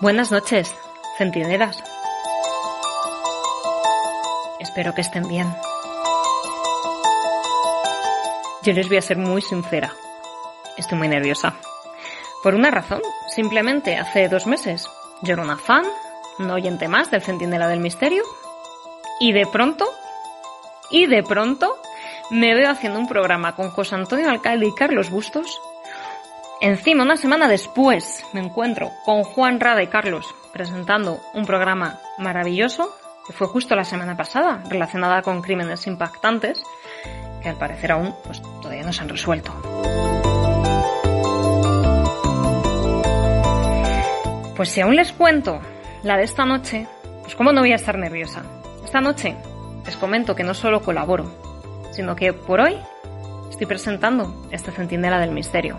Buenas noches, centinelas. Espero que estén bien. Yo les voy a ser muy sincera. Estoy muy nerviosa. Por una razón, simplemente hace dos meses yo era una fan, un oyente más del Centinela del Misterio, y de pronto, y de pronto, me veo haciendo un programa con José Antonio Alcalde y Carlos Bustos Encima, una semana después, me encuentro con Juan Rada y Carlos presentando un programa maravilloso, que fue justo la semana pasada, relacionada con crímenes impactantes, que al parecer aún pues, todavía no se han resuelto. Pues si aún les cuento la de esta noche, pues cómo no voy a estar nerviosa. Esta noche les comento que no solo colaboro, sino que por hoy estoy presentando este Centinela del Misterio.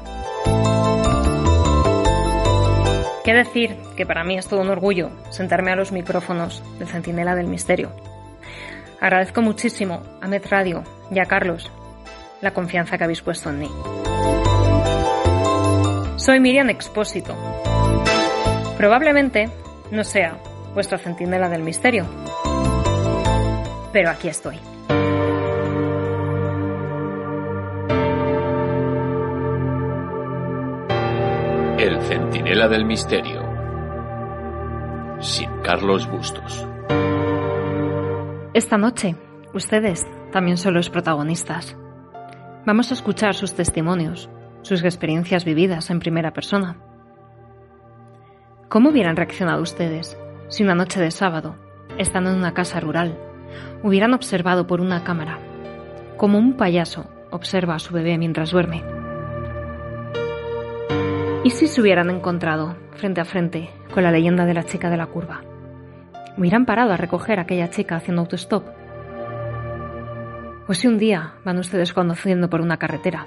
¿Qué decir? Que para mí es todo un orgullo sentarme a los micrófonos del Centinela del Misterio. Agradezco muchísimo a Met Radio y a Carlos la confianza que habéis puesto en mí. Soy Miriam Expósito. Probablemente no sea vuestro Centinela del Misterio, pero aquí estoy. Centinela del Misterio. Sin Carlos Bustos. Esta noche, ustedes también son los protagonistas. Vamos a escuchar sus testimonios, sus experiencias vividas en primera persona. ¿Cómo hubieran reaccionado ustedes si una noche de sábado, estando en una casa rural, hubieran observado por una cámara como un payaso observa a su bebé mientras duerme? ¿Y si se hubieran encontrado frente a frente con la leyenda de la chica de la curva? ¿Hubieran parado a recoger a aquella chica haciendo autostop? ¿O si un día van ustedes conduciendo por una carretera,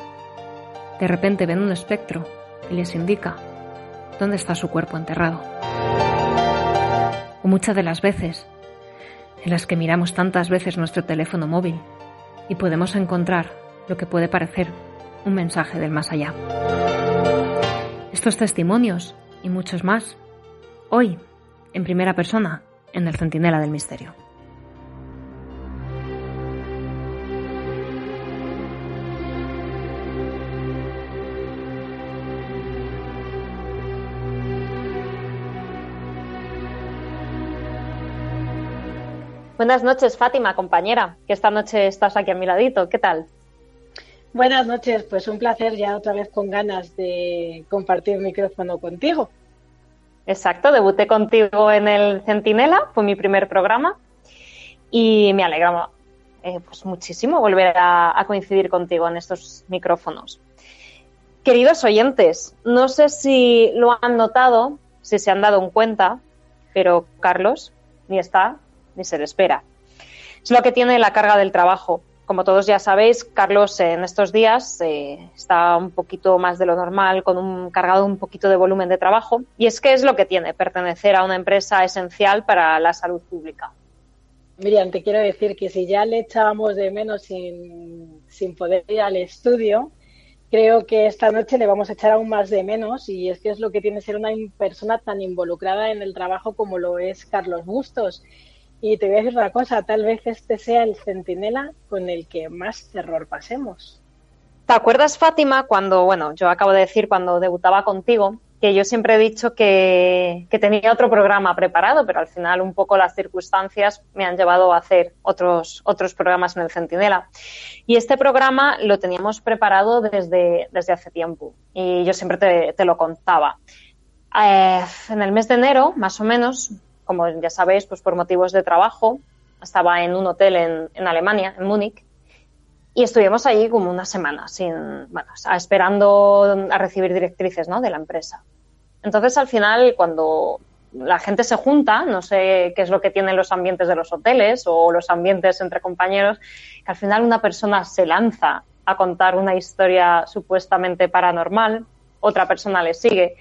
de repente ven un espectro y les indica dónde está su cuerpo enterrado? O muchas de las veces en las que miramos tantas veces nuestro teléfono móvil y podemos encontrar lo que puede parecer un mensaje del más allá. Estos testimonios y muchos más, hoy, en primera persona, en el Centinela del Misterio. Buenas noches, Fátima, compañera, que esta noche estás aquí a mi ladito. ¿Qué tal? Buenas noches, pues un placer ya otra vez con ganas de compartir micrófono contigo. Exacto, debuté contigo en el Centinela, fue mi primer programa y me alegra eh, pues muchísimo volver a, a coincidir contigo en estos micrófonos. Queridos oyentes, no sé si lo han notado, si se han dado en cuenta, pero Carlos ni está ni se le espera. Es lo que tiene la carga del trabajo. Como todos ya sabéis, Carlos en estos días eh, está un poquito más de lo normal, con un cargado un poquito de volumen de trabajo. Y es que es lo que tiene pertenecer a una empresa esencial para la salud pública. Miriam, te quiero decir que si ya le echábamos de menos sin, sin poder ir al estudio, creo que esta noche le vamos a echar aún más de menos y es que es lo que tiene ser una persona tan involucrada en el trabajo como lo es Carlos Bustos. Y te voy a decir una cosa, tal vez este sea el centinela con el que más terror pasemos. ¿Te acuerdas, Fátima, cuando, bueno, yo acabo de decir cuando debutaba contigo, que yo siempre he dicho que, que, tenía otro programa preparado, pero al final un poco las circunstancias me han llevado a hacer otros, otros programas en el Centinela. Y este programa lo teníamos preparado desde, desde hace tiempo y yo siempre te, lo contaba. Eh, en el mes de enero, más o menos, como ya sabéis, pues por motivos de trabajo, estaba en un hotel en, Alemania, en Múnich, y estuvimos allí como una semana, sin, bueno, esperando a recibir directrices ¿no? de la empresa. Entonces, al final, cuando la gente se junta, no sé qué es lo que tienen los ambientes de los hoteles o los ambientes entre compañeros, que al final una persona se lanza a contar una historia supuestamente paranormal, otra persona le sigue.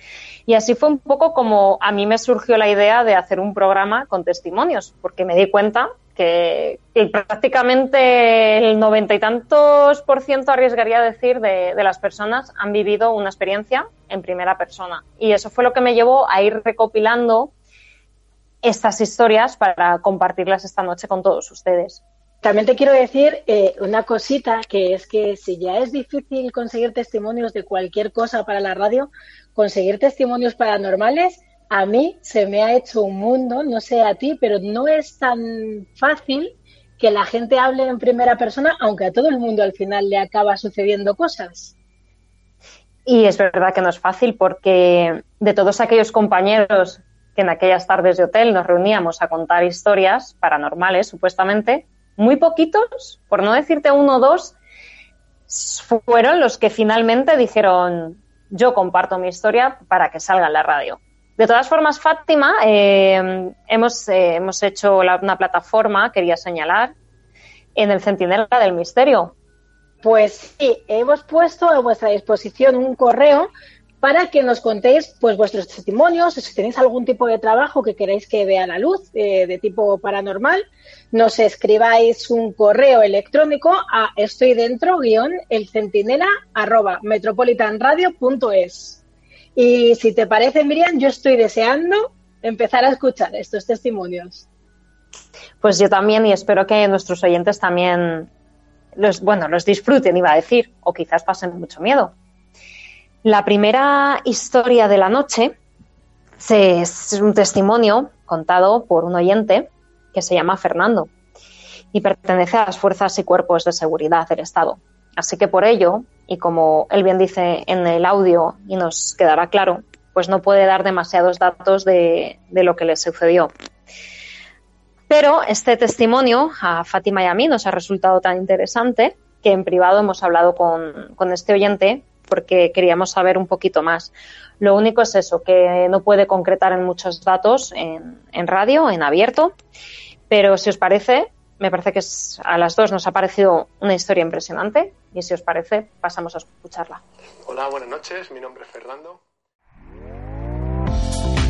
Y así fue un poco como a mí me surgió la idea de hacer un programa con testimonios, porque me di cuenta que, prácticamente el noventa y tantos por ciento, arriesgaría a decir, de, de, las personas han vivido una experiencia en primera persona. Y eso fue lo que me llevó a ir recopilando estas historias para compartirlas esta noche con todos ustedes. También te quiero decir eh, una cosita, que es que si ya es difícil conseguir testimonios de cualquier cosa para la radio, conseguir testimonios paranormales a mí se me ha hecho un mundo, no sé a ti, pero no es tan fácil que la gente hable en primera persona, aunque a todo el mundo al final le acaba sucediendo cosas. Y es verdad que no es fácil porque de todos aquellos compañeros que en aquellas tardes de hotel nos reuníamos a contar historias paranormales, supuestamente, muy poquitos, por no decirte uno o dos, fueron los que finalmente dijeron, yo comparto mi historia para que salga en la radio. De todas formas, Fátima, eh, hemos, eh, hemos hecho una plataforma, quería señalar, en el Centinela del Misterio. Pues sí, hemos puesto a vuestra disposición un correo para que nos contéis pues vuestros testimonios, si tenéis algún tipo de trabajo que queréis que vea la luz eh, de tipo paranormal, nos escribáis un correo electrónico a estoy dentro el arroba metropolitanradio.es. Y si te parece, Miriam, yo estoy deseando empezar a escuchar estos testimonios. Pues yo también y espero que nuestros oyentes también los, bueno, los disfruten, iba a decir, o quizás pasen mucho miedo. La primera historia de la noche es un testimonio contado por un oyente que se llama Fernando y pertenece a las fuerzas y cuerpos de seguridad del Estado. Así que por ello y como él bien dice en el audio y nos quedará claro, pues no puede dar demasiados datos de, lo que le sucedió. Pero este testimonio a Fátima y a mí nos ha resultado tan interesante que en privado hemos hablado con, este oyente porque queríamos saber un poquito más. Lo único es eso, que no puede concretar en muchos datos en, radio, en abierto, pero si os parece, me parece que a las dos nos ha parecido una historia impresionante y si os parece pasamos a escucharla. Hola, buenas noches, mi nombre es Fernando.